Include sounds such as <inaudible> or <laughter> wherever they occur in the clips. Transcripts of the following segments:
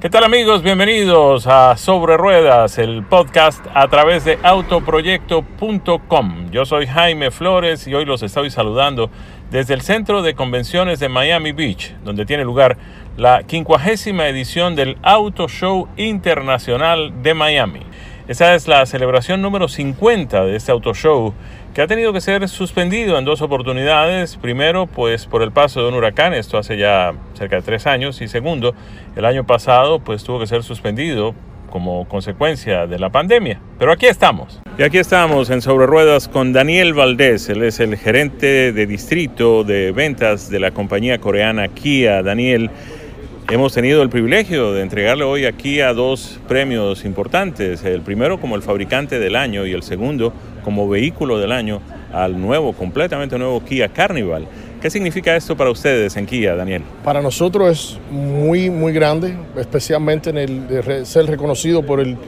¿Qué tal amigos? Bienvenidos a Sobre Ruedas, el podcast a través de autoproyecto.com. Yo soy Jaime Flores y hoy los estoy saludando desde el Centro de Convenciones de Miami Beach, donde tiene lugar la quincuagésima edición del Auto Show Internacional de Miami. Esta es la celebración número 50 de este Auto Show ha tenido que ser suspendido en dos oportunidades. Primero, pues por el paso de un huracán, esto hace ya cerca de tres años, y segundo, el año pasado, pues tuvo que ser suspendido como consecuencia de la pandemia. Pero aquí estamos. Y aquí estamos en Sobre Ruedas con Daniel Valdés. Él es el gerente de distrito de ventas de la compañía coreana Kia. Daniel, hemos tenido el privilegio de entregarle hoy a Kia dos premios importantes. El primero como el fabricante del año y el segundo como vehículo del año al nuevo, completamente nuevo Kia Carnival. ¿Qué significa esto para ustedes en Kia, Daniel? Para nosotros es muy, muy grande, especialmente en el ser reconocido por el,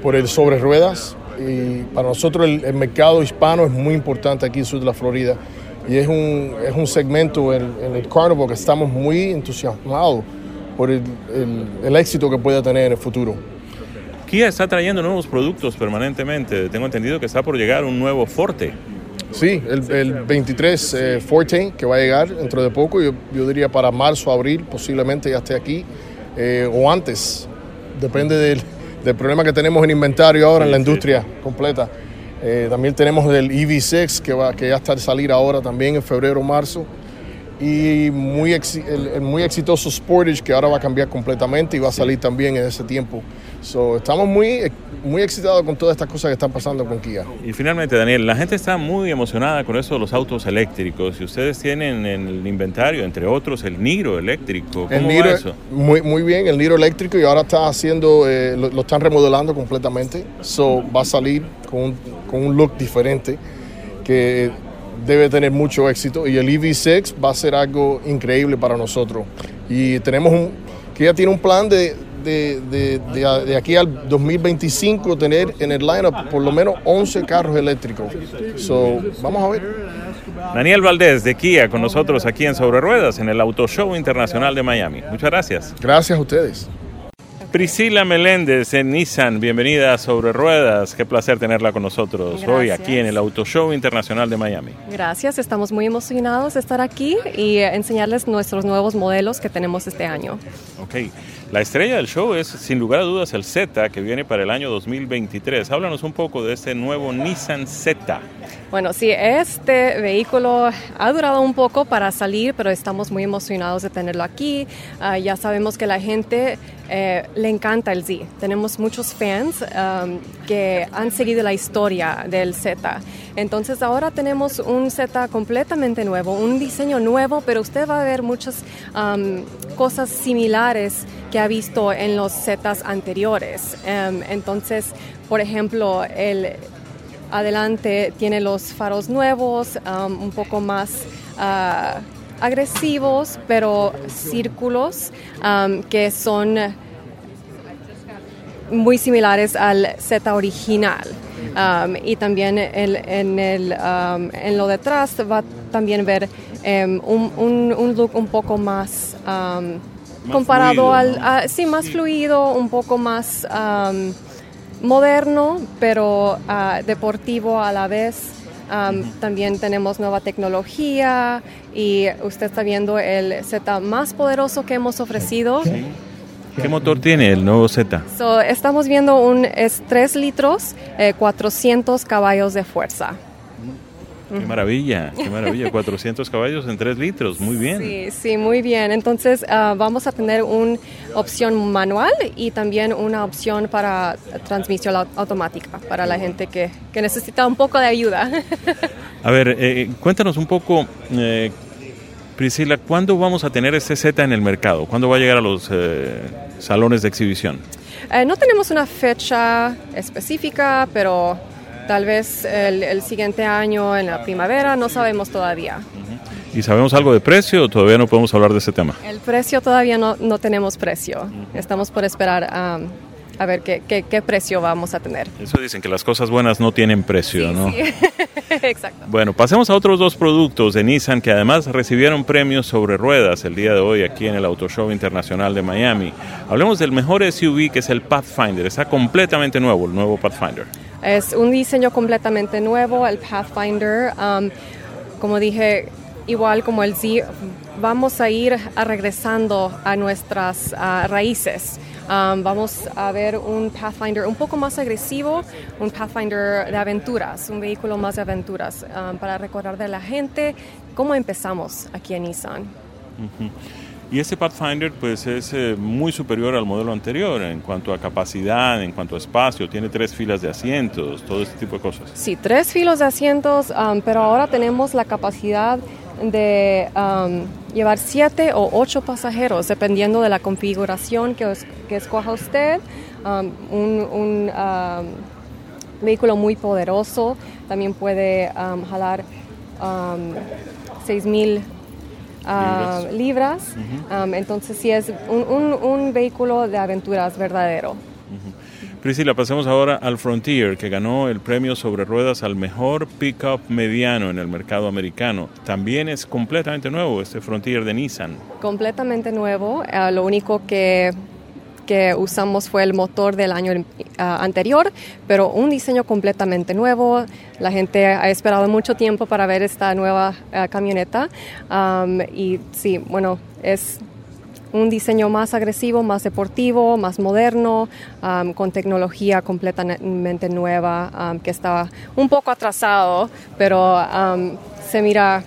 por el sobre ruedas. Y para nosotros el, mercado hispano es muy importante aquí en sur de la Florida. Y es un, es un segmento en, el Carnival que estamos muy entusiasmados por el, el éxito que pueda tener en el futuro. Kia está trayendo nuevos productos permanentemente. Tengo entendido que está por llegar un nuevo Forte. Sí, el, 23 eh, Forte que va a llegar dentro de poco, yo, diría para marzo, abril, posiblemente ya esté aquí, eh, o antes, depende del, problema que tenemos en inventario ahora en la industria completa. Eh, también tenemos el EV6 que, va, que ya está a salir ahora también en febrero o marzo y muy, el, muy exitoso Sportage que ahora va a cambiar completamente y va a salir también en ese tiempo. So, estamos muy, muy excitados con todas estas cosas que están pasando con Kia. Y finalmente, Daniel, la gente está muy emocionada con eso de los autos eléctricos y ustedes tienen en el inventario, entre otros, el Niro eléctrico. ¿Cómo el va eso? Muy, muy bien, el Niro eléctrico y ahora está haciendo, eh, lo, están remodelando completamente. So, va a salir con un, con un look diferente que debe tener mucho éxito y el EV6 va a ser algo increíble para nosotros. Y tenemos un, que ya tiene un plan de, de, de, aquí al 2025 tener en el lineup por lo menos 11 carros eléctricos. So, vamos a ver. Daniel Valdés de Kia con nosotros aquí en Sobre Ruedas en el Auto Show Internacional de Miami. Muchas gracias. Gracias a ustedes. Priscila Meléndez en Nissan, bienvenida a Sobre Ruedas. Qué placer tenerla con nosotros hoy aquí en el Auto Show Internacional de Miami. Gracias, estamos muy emocionados de estar aquí y enseñarles nuestros nuevos modelos que tenemos este año. Ok, la estrella del show es sin lugar a dudas el Z que viene para el año 2023. Háblanos un poco de este nuevo Nissan Z. Bueno, sí, este vehículo ha durado un poco para salir, pero estamos muy emocionados de tenerlo aquí. Ah, ya sabemos que la gente eh, le encanta el Z. Tenemos muchos fans um, que han seguido la historia del Z. Entonces ahora tenemos un Z completamente nuevo, un diseño nuevo, pero usted va a ver muchas um, cosas similares que ha visto en los Zetas anteriores. Um, entonces, por ejemplo, el Adelante tiene los faros nuevos, um, un poco más uh, agresivos, pero círculos um, que son muy similares al Z original. Um, y también en, el, en lo detrás va a también ver un, un, look un poco más, comparado al, sí, más fluido, un poco más moderno, pero ah, deportivo a la vez. También tenemos nueva tecnología y usted está viendo el Z más poderoso que hemos ofrecido. ¿Qué motor tiene el nuevo Z? estamos viendo un es 3 litros, 400 eh, caballos de fuerza. Qué maravilla, qué maravilla. <laughs> 400 caballos en 3 litros, muy bien. Sí, sí, muy bien. Entonces ah, vamos a tener una opción manual y también una opción para transmisión automática para la gente que, que necesita un poco de ayuda. <laughs> a ver, eh, cuéntanos un poco, eh, Priscila, ¿cuándo vamos a tener este Z en el mercado? ¿Cuándo va a llegar a los eh, salones de exhibición? no tenemos una fecha específica, pero tal vez el, siguiente año, en la primavera, no sabemos todavía. ¿Y sabemos algo de precio o todavía no podemos hablar de ese tema? El precio todavía no, no tenemos precio. Estamos por esperar a ver qué, qué, precio vamos a tener. Eso dicen que las cosas buenas no tienen precio, ¿no? Sí. <laughs> Exacto. Bueno, pasemos a otros dos productos de Nissan que además recibieron premios sobre ruedas el día de hoy aquí en el Auto Show Internacional de Miami. Hablemos del mejor SUV que es el Pathfinder. Está completamente nuevo, el nuevo Pathfinder. Es un diseño completamente nuevo, el Pathfinder. Um, como dije, igual como el Z, vamos a ir regresando a nuestras raíces. Um, vamos a ver un Pathfinder un poco más agresivo, un Pathfinder de aventuras, un vehículo más de aventuras, um, para recordar de la gente cómo empezamos aquí en Nissan. Y este Pathfinder pues es eh, muy superior al modelo anterior en cuanto a capacidad, en cuanto a espacio, tiene tres filas de asientos, todo este tipo de cosas. Sí, tres filas de asientos, um, pero ahora tenemos la capacidad de um, llevar siete o ocho pasajeros, dependiendo de la configuración que, que escoja usted. Um, un, um, vehículo muy poderoso también puede jalar 6.000 uh, libras. entonces, sí es un, un, vehículo de aventuras verdadero. Priscila, pasemos ahora al Frontier, que ganó el premio sobre ruedas al mejor pickup mediano en el mercado americano. También es completamente nuevo este Frontier de Nissan. Completamente nuevo. Eh, lo único que, que, usamos fue el motor del año eh, anterior, pero un diseño completamente nuevo. La gente ha esperado mucho tiempo para ver esta nueva eh, camioneta. Um, y sí, bueno, es un diseño más agresivo, más deportivo, más moderno, um, con tecnología completamente nueva, um, que está un poco atrasado, pero um, se mira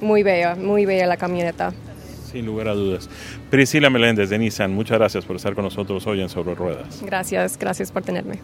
muy bella, muy bella la camioneta. Sin lugar a dudas. Priscila Meléndez de Nissan, muchas gracias por estar con nosotros hoy en Sobre Ruedas. Gracias, gracias por tenerme.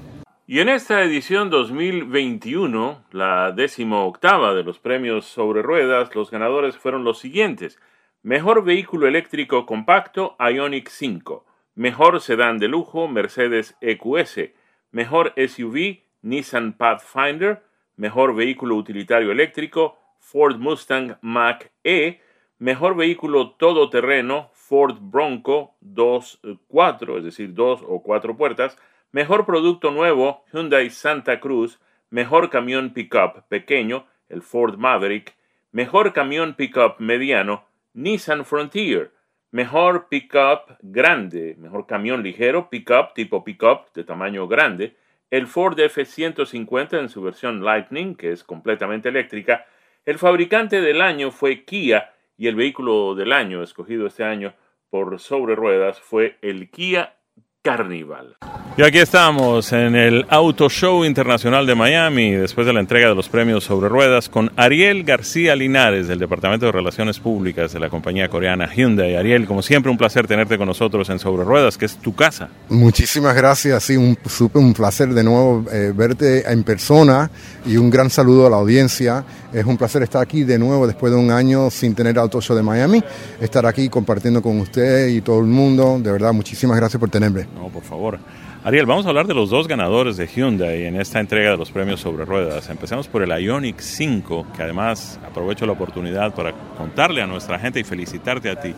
Y en esta edición 2021, la décimo octava de los premios Sobre Ruedas, los ganadores fueron los siguientes. Mejor vehículo eléctrico compacto Ionic 5. Mejor sedán de lujo Mercedes EQS. Mejor SUV Nissan Pathfinder. Mejor vehículo utilitario eléctrico Ford Mustang Mach E. Mejor vehículo todoterreno Ford Bronco 2.4, es decir, dos o cuatro puertas. Mejor producto nuevo Hyundai Santa Cruz. Mejor camión pickup pequeño, el Ford Maverick. Mejor camión pickup mediano, Nissan Frontier, mejor pickup grande, mejor camión ligero, pickup tipo pickup de tamaño grande, el Ford F-150 en su versión Lightning, que es completamente eléctrica, el fabricante del año fue Kia y el vehículo del año escogido este año por sobre ruedas fue el Kia Carnival. Y aquí estamos en el Auto Show Internacional de Miami, después de la entrega de los premios sobre ruedas, con Ariel García Linares, del Departamento de Relaciones Públicas de la compañía coreana Hyundai. Ariel, como siempre, un placer tenerte con nosotros en Sobre Ruedas, que es tu casa. Muchísimas gracias, sí, un, un placer de nuevo eh, verte en persona y un gran saludo a la audiencia. Es un placer estar aquí de nuevo después de un año sin tener Auto Show de Miami, estar aquí compartiendo con usted y todo el mundo. De verdad, muchísimas gracias por tenerme. No, por favor. Ariel, vamos a hablar de los dos ganadores de Hyundai en esta entrega de los premios sobre ruedas. Empecemos por el Ioniq 5, que además aprovecho la oportunidad para contarle a nuestra gente y felicitarte a ti,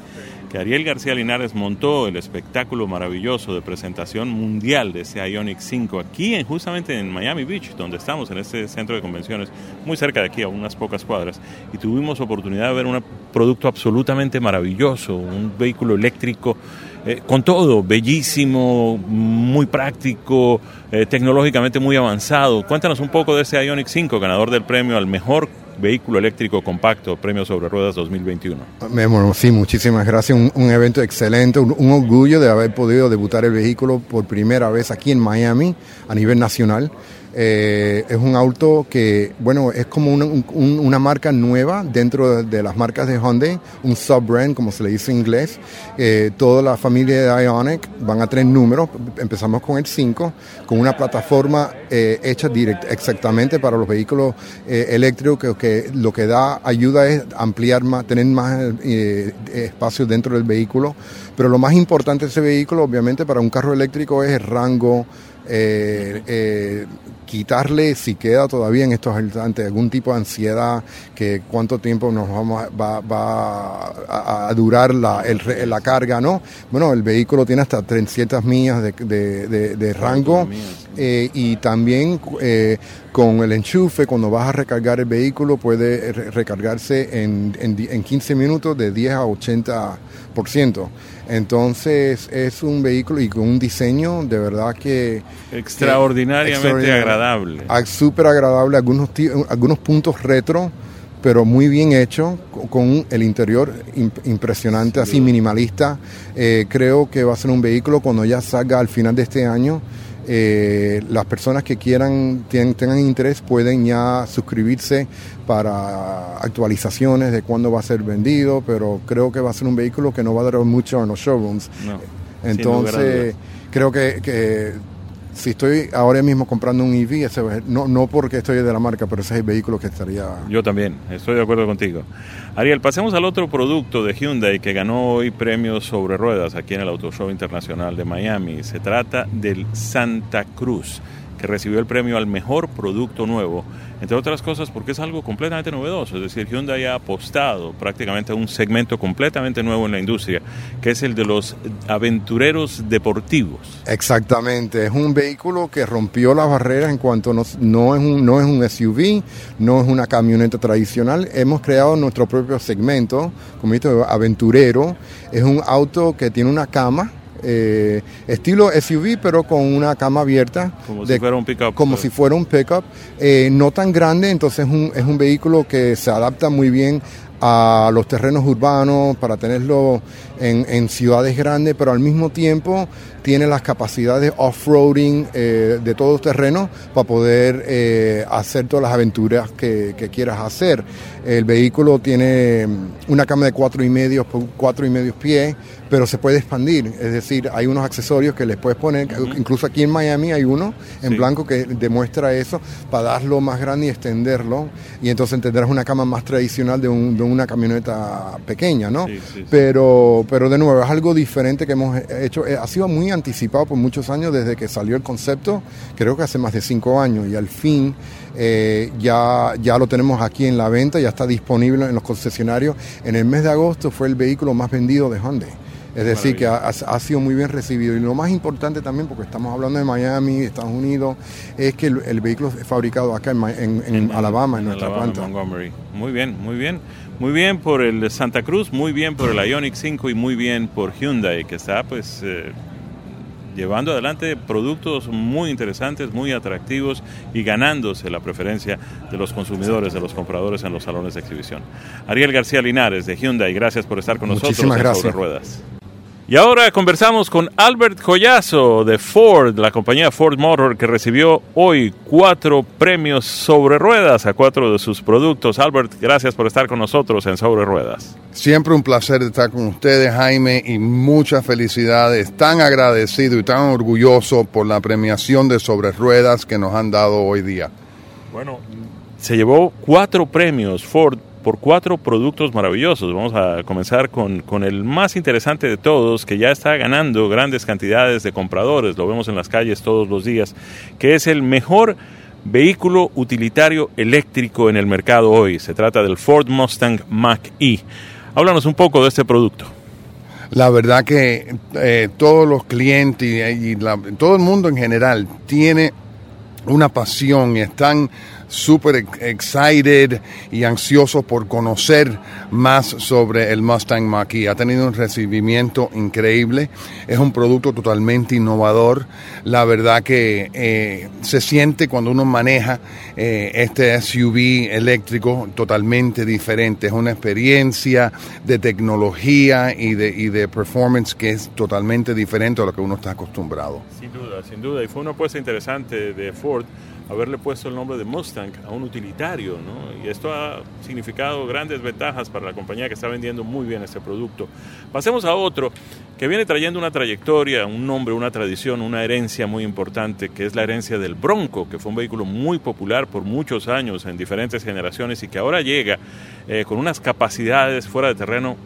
Ariel García Linares montó el espectáculo maravilloso de presentación mundial de ese Ioniq 5 aquí en, justamente en Miami Beach, donde estamos, en este centro de convenciones, muy cerca de aquí, a unas pocas cuadras, y tuvimos oportunidad de ver un producto absolutamente maravilloso, un vehículo eléctrico eh, con todo, bellísimo, muy práctico, eh, tecnológicamente muy avanzado. Cuéntanos un poco de ese Ionic 5, ganador del premio al mejor vehículo eléctrico compacto, premio sobre ruedas 2021. Bueno, sí, muchísimas gracias. Un, evento excelente, un, un, orgullo de haber podido debutar el vehículo por primera vez aquí en Miami a nivel nacional. Eh, es un auto que, bueno, es como una, marca nueva dentro de, las marcas de Hyundai, un sub-brand, como se le dice en inglés. Eh, toda la familia de Ionic van a tres números. Empezamos con el 5, con una plataforma eh, hecha direct, exactamente para los vehículos eléctricos, que, lo que da ayuda es ampliar más, tener más espacio dentro del vehículo. Pero lo más importante de ese vehículo, obviamente, para un carro eléctrico es el rango eh, eh, quitarle, si queda todavía en estos instantes, algún tipo de ansiedad, que cuánto tiempo nos vamos va, va a, durar la, la carga, ¿no? Bueno, el vehículo tiene hasta 300 millas de, rango eh, y también eh, con el enchufe, cuando vas a recargar el vehículo, puede recargarse en, en, en 15 minutos de 10 a 80%. Entonces es un vehículo y con un diseño de verdad que... Extraordinariamente agradable. Súper agradable, algunos, algunos puntos retro, pero muy bien hecho, con el interior impresionante, así minimalista. Eh, creo que va a ser un vehículo cuando ya salga al final de este año eh, las personas que quieran, tengan interés, pueden ya suscribirse para actualizaciones de cuándo va a ser vendido, pero creo que va a ser un vehículo que no va a durar mucho en los showrooms. Entonces, creo que si estoy ahora mismo comprando un EV, no, no porque estoy de la marca, pero ese es el vehículo que estaría... Yo también, estoy de acuerdo contigo. Ariel, pasemos al otro producto de Hyundai que ganó hoy premios sobre ruedas aquí en el Auto Show Internacional de Miami. Se trata del Santa Cruz recibió el premio al mejor producto nuevo, entre otras cosas porque es algo completamente novedoso, es decir, Hyundai ha apostado prácticamente a un segmento completamente nuevo en la industria, que es el de los aventureros deportivos. Exactamente, es un vehículo que rompió las barreras en cuanto no, es, un, no es un SUV, no es una camioneta tradicional, hemos creado nuestro propio segmento, como dice, aventurero, es un auto que tiene una cama, eh, estilo SUV, pero con una cama abierta. Como si fuera un pickup. Como si fuera un pickup. Eh, no tan grande, entonces es un, es un vehículo que se adapta muy bien a los terrenos urbanos para tenerlo en, en ciudades grandes, pero al mismo tiempo tiene las capacidades off-roading eh, de todo terreno para poder eh, hacer todas las aventuras que, quieras hacer. El vehículo tiene una cama de cuatro y medio cuatro y medio pies, pero se puede expandir. Es decir, hay unos accesorios que les puedes poner, incluso aquí en Miami hay uno en blanco que demuestra eso, para darlo más grande y extenderlo. Y entonces tendrás una cama más tradicional de, una camioneta pequeña, ¿no? pero, pero de nuevo, es algo diferente que hemos hecho. Eh, ha sido muy anticipado por muchos años desde que salió el concepto, creo que hace más de cinco años, y al fin eh, ya, ya lo tenemos aquí en la venta, ya está disponible en los concesionarios. En el mes de agosto fue el vehículo más vendido de Hyundai. Es decir, que ha, sido muy bien recibido. Y lo más importante también, porque estamos hablando de Miami, Estados Unidos, es que el, vehículo es fabricado acá en, Alabama, en, nuestra planta. Muy bien, muy bien. Muy bien por el Santa Cruz, muy bien por el Ioniq 5 y muy bien por Hyundai, que está pues eh, llevando adelante productos muy interesantes, muy atractivos y ganándose la preferencia de los consumidores, de los compradores en los salones de exhibición. Ariel García Linares de Hyundai, gracias por estar con nosotros en gracias. Ruedas. Y ahora conversamos con Albert Collazo de Ford, la compañía Ford Motor, que recibió hoy cuatro premios sobre ruedas a cuatro de sus productos. Albert, gracias por estar con nosotros en Sobre Ruedas. Siempre un placer estar con ustedes, Jaime, y muchas felicidades. Tan agradecido y tan orgulloso por la premiación de Sobre Ruedas que nos han dado hoy día. Bueno, se llevó cuatro premios Ford por cuatro productos maravillosos. Vamos a comenzar con, con, el más interesante de todos, que ya está ganando grandes cantidades de compradores, lo vemos en las calles todos los días, que es el mejor vehículo utilitario eléctrico en el mercado hoy. Se trata del Ford Mustang Mach-E. Háblanos un poco de este producto. La verdad que eh, todos los clientes y, todo el mundo en general tiene una pasión y están súper excited y ansioso por conocer más sobre el Mustang Mach-E. Ha tenido un recibimiento increíble, es un producto totalmente innovador. La verdad que eh, se siente cuando uno maneja eh, este SUV eléctrico totalmente diferente. Es una experiencia de tecnología y de, y de performance que es totalmente diferente a lo que uno está acostumbrado. Sin duda, sin duda. Y fue una apuesta interesante de Ford haberle puesto el nombre de Mustang a un utilitario, ¿no? Y esto ha significado grandes ventajas para la compañía que está vendiendo muy bien este producto. Pasemos a otro que viene trayendo una trayectoria, un nombre, una tradición, una herencia muy importante, que es la herencia del Bronco, que fue un vehículo muy popular por muchos años en diferentes generaciones y que ahora llega eh, con unas capacidades fuera de terreno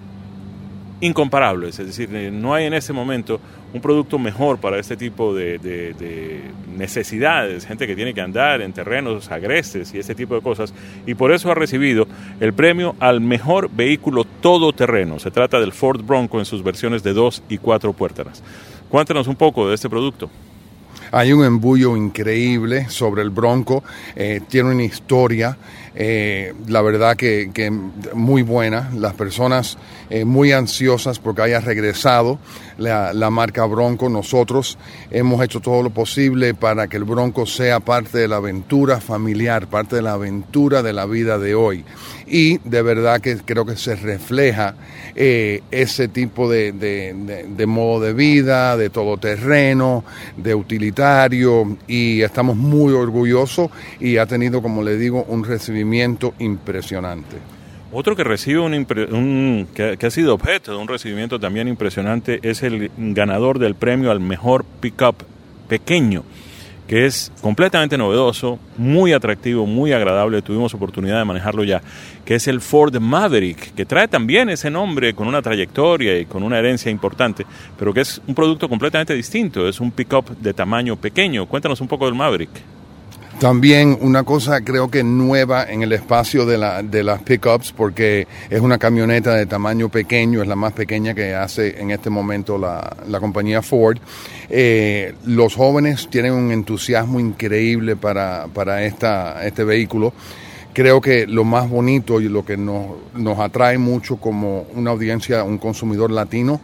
incomparables, es decir, eh, no hay en este momento un producto mejor para este tipo de, de, necesidades, gente que tiene que andar en terrenos agrestes y ese tipo de cosas, y por eso ha recibido el premio al mejor vehículo todoterreno. Se trata del Ford Bronco en sus versiones de dos y cuatro puertas. Cuéntanos un poco de este producto. Hay un embullo increíble sobre el Bronco, eh, tiene una historia, eh, la verdad que, muy buena. Las personas eh, muy ansiosas porque haya regresado la, marca Bronco. Nosotros hemos hecho todo lo posible para que el Bronco sea parte de la aventura familiar, parte de la aventura de la vida de hoy. Y de verdad que creo que se refleja ese tipo de, de, modo de vida, de todoterreno, de Y estamos muy orgullosos y ha tenido, como le digo, un recibimiento impresionante. Otro que recibe un, un que, que, ha sido objeto de un recibimiento también impresionante es el ganador del premio al mejor pickup pequeño, que es completamente novedoso, muy atractivo, muy agradable. Tuvimos oportunidad de manejarlo ya, que es el Ford Maverick, que trae también ese nombre con una trayectoria y con una herencia importante, pero que es un producto completamente distinto. Es un pickup de tamaño pequeño. Cuéntanos un poco del Maverick. También una cosa creo que nueva en el espacio de, la, de las pickups, porque es una camioneta de tamaño pequeño, es la más pequeña que hace en este momento la, la compañía Ford. Eh, los jóvenes tienen un entusiasmo increíble para, para esta, este vehículo. Creo que lo más bonito y lo que nos, nos atrae mucho como una audiencia, un consumidor latino,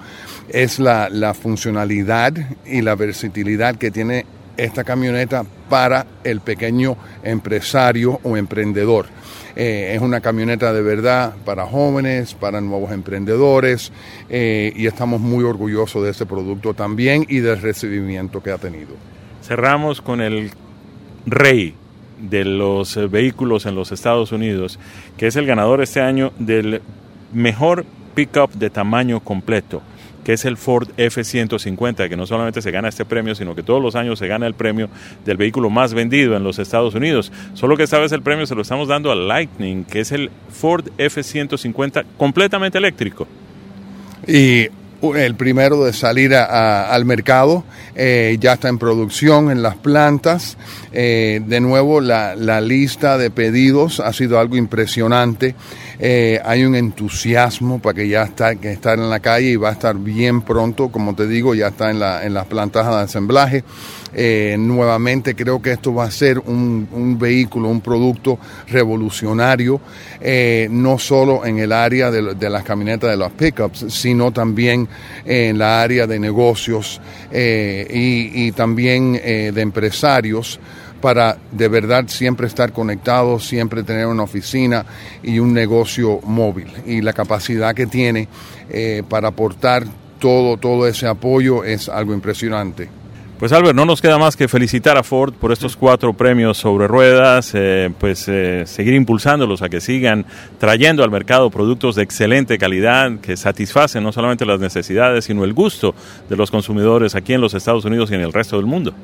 es la, la funcionalidad y la versatilidad que tiene esta camioneta para el pequeño empresario o emprendedor. Eh, es una camioneta de verdad para jóvenes, para nuevos emprendedores eh, y estamos muy orgullosos de este producto también y del recibimiento que ha tenido. Cerramos con el rey de los vehículos en los Estados Unidos, que es el ganador este año del mejor pickup de tamaño completo que es el Ford F-150, que no solamente se gana este premio, sino que todos los años se gana el premio del vehículo más vendido en los Estados Unidos. Solo que esta vez el premio se lo estamos dando al Lightning, que es el Ford F-150 completamente eléctrico. Y el primero de salir a, al mercado, eh, ya está en producción en las plantas. Eh, de nuevo, la, lista de pedidos ha sido algo impresionante. Eh, hay un entusiasmo para que ya está, que está en la calle y va a estar bien pronto, como te digo, ya está en, la, en las plantas de ensamblaje. Eh, nuevamente creo que esto va a ser un, vehículo, un producto revolucionario, eh, no solo en el área de, las camionetas de los pickups, sino también en la área de negocios eh, y, y, también de empresarios para de verdad siempre estar conectados, siempre tener una oficina y un negocio móvil. Y la capacidad que tiene eh, para aportar todo, todo ese apoyo es algo impresionante. Pues Albert, no nos queda más que felicitar a Ford por estos cuatro premios sobre ruedas, eh, pues eh, seguir impulsándolos a que sigan trayendo al mercado productos de excelente calidad que satisfacen no solamente las necesidades, sino el gusto de los consumidores aquí en los Estados Unidos y en el resto del mundo.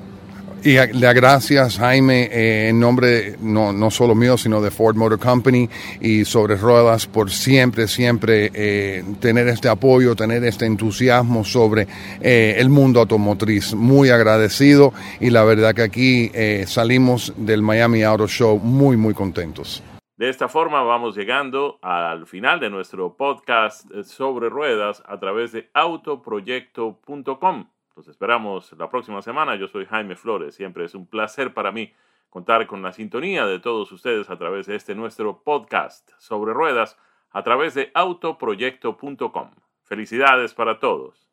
Y le gracias, Jaime, eh, en nombre no, no solo mío, sino de Ford Motor Company y sobre ruedas, por siempre, siempre eh, tener este apoyo, tener este entusiasmo sobre eh, el mundo automotriz. Muy agradecido y la verdad que aquí salimos del Miami Auto Show muy, muy contentos. De esta forma vamos llegando al final de nuestro podcast sobre ruedas a través de autoproyecto.com. Esperamos la próxima semana. Yo soy Jaime Flores. Siempre es un placer para mí contar con la sintonía de todos ustedes a través de este nuestro podcast sobre ruedas a través de autoproyecto.com. Felicidades para todos.